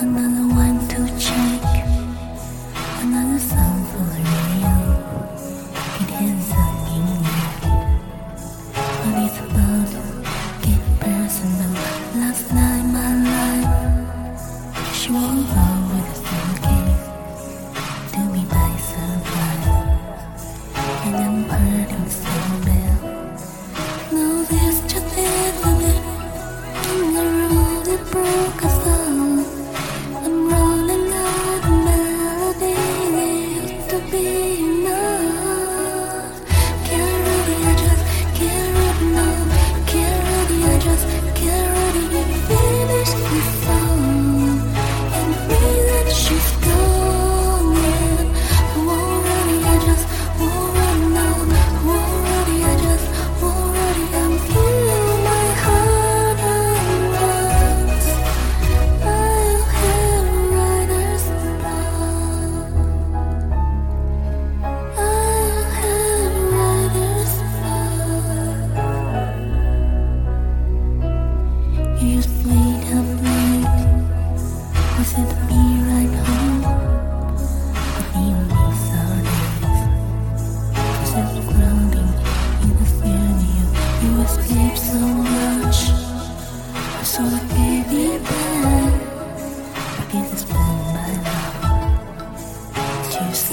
Another one to check, another song for you. A but it's about get personal. Last night, my life, she with a and I'm hurting.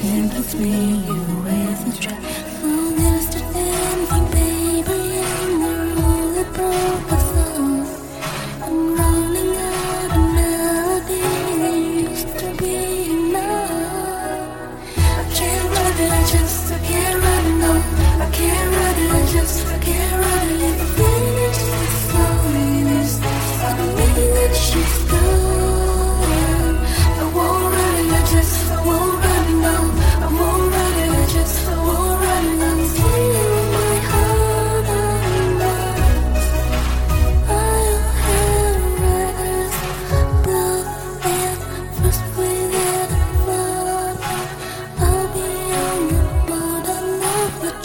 Think it's me, you raise the track.